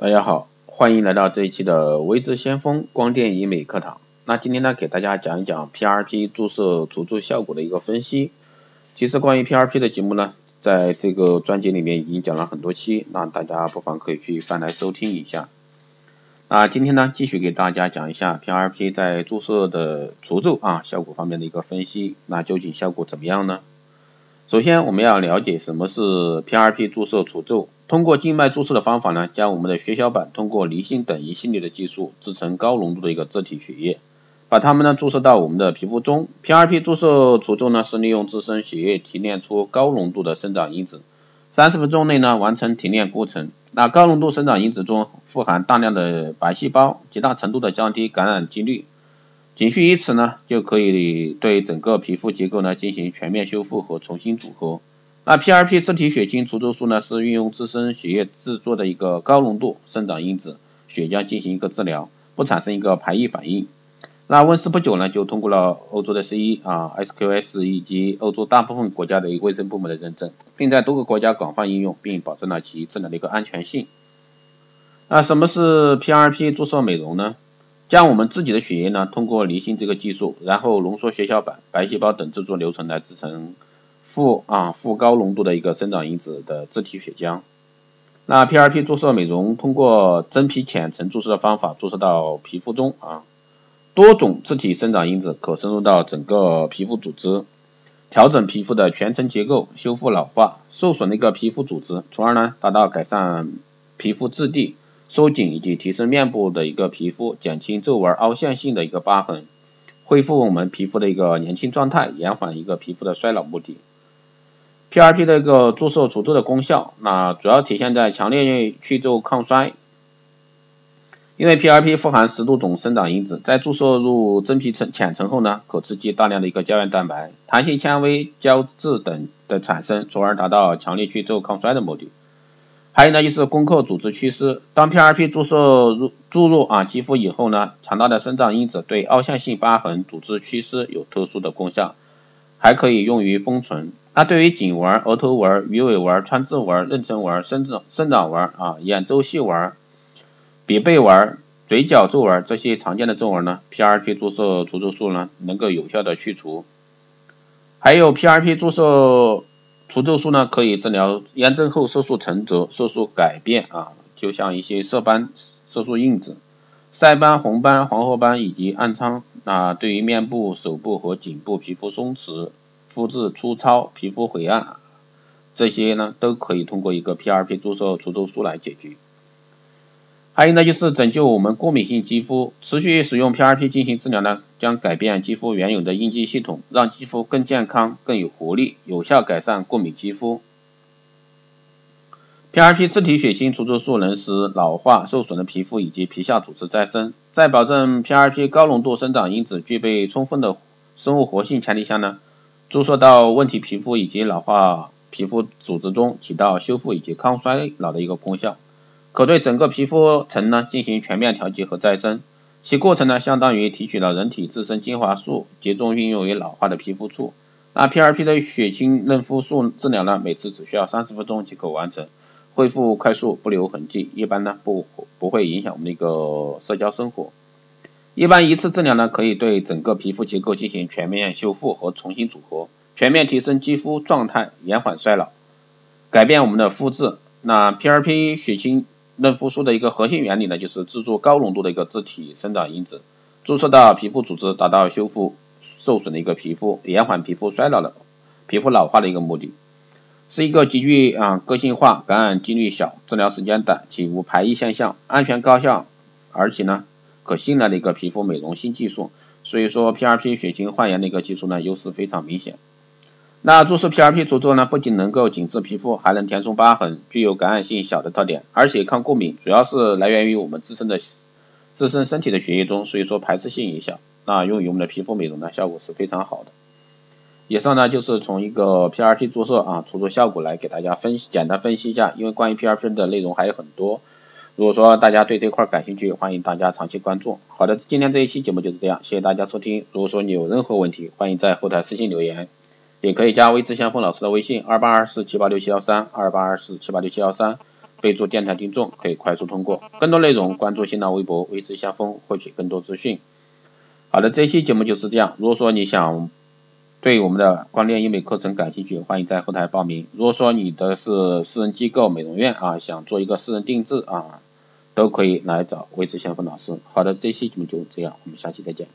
大家好，欢迎来到这一期的微知先锋光电医美课堂。那今天呢，给大家讲一讲 PRP 注射除皱效果的一个分析。其实关于 PRP 的节目呢，在这个专辑里面已经讲了很多期，那大家不妨可以去翻来收听一下。那今天呢，继续给大家讲一下 PRP 在注射的除皱啊效果方面的一个分析。那究竟效果怎么样呢？首先我们要了解什么是 PRP 注射除皱。通过静脉注射的方法呢，将我们的血小板通过离心等一系列的技术制成高浓度的一个自体血液，把它们呢注射到我们的皮肤中。PRP 注射除皱呢是利用自身血液提炼出高浓度的生长因子，三十分钟内呢完成提炼过程。那高浓度生长因子中富含大量的白细胞，极大程度的降低感染几率。仅需一次呢就可以对整个皮肤结构呢进行全面修复和重新组合。那 PRP 自体血清除皱术呢，是运用自身血液制作的一个高浓度生长因子血浆进行一个治疗，不产生一个排异反应。那问世不久呢，就通过了欧洲的 CE 啊 SQS 以及欧洲大部分国家的一个卫生部门的认证，并在多个国家广泛应用，并保证了其治疗的一个安全性。那什么是 PRP 注射美容呢？将我们自己的血液呢，通过离心这个技术，然后浓缩血小板、白细胞等制作流程来制成。富啊富高浓度的一个生长因子的自体血浆。那 PRP 注射美容通过真皮浅层注射的方法注射到皮肤中啊，多种自体生长因子可深入到整个皮肤组织，调整皮肤的全层结构，修复老化受损的一个皮肤组织，从而呢达到改善皮肤质地、收紧以及提升面部的一个皮肤，减轻皱纹、凹陷性的一个疤痕，恢复我们皮肤的一个年轻状态，延缓一个皮肤的衰老目的。PRP 的一个注射除皱的功效，那主要体现在强烈去皱抗衰。因为 PRP 富含十多种生长因子，在注射入真皮层浅层后呢，可刺激大量的一个胶原蛋白、弹性纤维、胶质等的产生，从而达到强烈去皱抗衰的目的。还有呢，就是攻克组织缺失。当 PRP 注射入注入啊肌肤以后呢，强大的生长因子对凹陷性疤痕、组织缺失有特殊的功效，还可以用于封存。那对于颈纹、额头纹、鱼尾纹、川字纹、妊娠纹、生长生长纹啊、眼周细纹、鼻背纹、嘴角皱纹这些常见的皱纹呢，PRP 注射除皱术呢能够有效的去除。还有 PRP 注射除皱术呢，可以治疗炎症后色素沉着、色素改变啊，就像一些色斑、色素印子、晒斑、红斑、黄褐斑以及暗疮。啊对于面部、手部和颈部皮肤松弛。肤质粗糙、皮肤晦暗，这些呢都可以通过一个 PRP 注射除皱术来解决。还有呢就是拯救我们过敏性肌肤，持续使用 PRP 进行治疗呢，将改变肌肤原有的应激系统，让肌肤更健康、更有活力，有效改善过敏肌肤。PRP 自体血清除皱术能使老化受损的皮肤以及皮下组织再生，在保证 PRP 高浓度生长因子具备充分的生物活性前提下呢。注射到问题皮肤以及老化皮肤组织中，起到修复以及抗衰老的一个功效，可对整个皮肤层呢进行全面调节和再生。其过程呢相当于提取了人体自身精华素，集中运用于老化的皮肤处。那 PRP 的血清嫩肤术治疗呢，每次只需要三十分钟即可完成，恢复快速，不留痕迹，一般呢不不会影响我们的一个社交生活。一般一次治疗呢，可以对整个皮肤结构进行全面修复和重新组合，全面提升肌肤状态，延缓衰老，改变我们的肤质。那 PRP 血清嫩肤术的一个核心原理呢，就是制作高浓度的一个自体生长因子，注射到皮肤组织，达到修复受损的一个皮肤，延缓皮肤衰老的皮肤老化的一个目的，是一个极具啊个性化、感染几率小、治疗时间短且无排异现象、安全高效，而且呢。可信赖的一个皮肤美容新技术，所以说 PRP 血清焕颜的一个技术呢，优势非常明显。那注射 PRP 除皱呢，不仅能够紧致皮肤，还能填充疤痕，具有感染性小的特点，而且抗过敏，主要是来源于我们自身的自身身体的血液中，所以说排斥性也小。那用于我们的皮肤美容呢，效果是非常好的。以上呢就是从一个 PRP 注射啊除皱效果来给大家分析，简单分析一下，因为关于 PRP 的内容还有很多。如果说大家对这块感兴趣，欢迎大家长期关注。好的，今天这一期节目就是这样，谢谢大家收听。如果说你有任何问题，欢迎在后台私信留言，也可以加微知先锋老师的微信二八二四七八六七幺三二八二四七八六七幺三。备注电台听众可以快速通过。更多内容关注新浪微博微知先锋获取更多资讯。好的，这期节目就是这样。如果说你想对我们的光电医美课程感兴趣，欢迎在后台报名。如果说你的是私人机构美容院啊，想做一个私人定制啊，都可以来找微知先锋老师。好的，这期节目就这样，我们下期再见。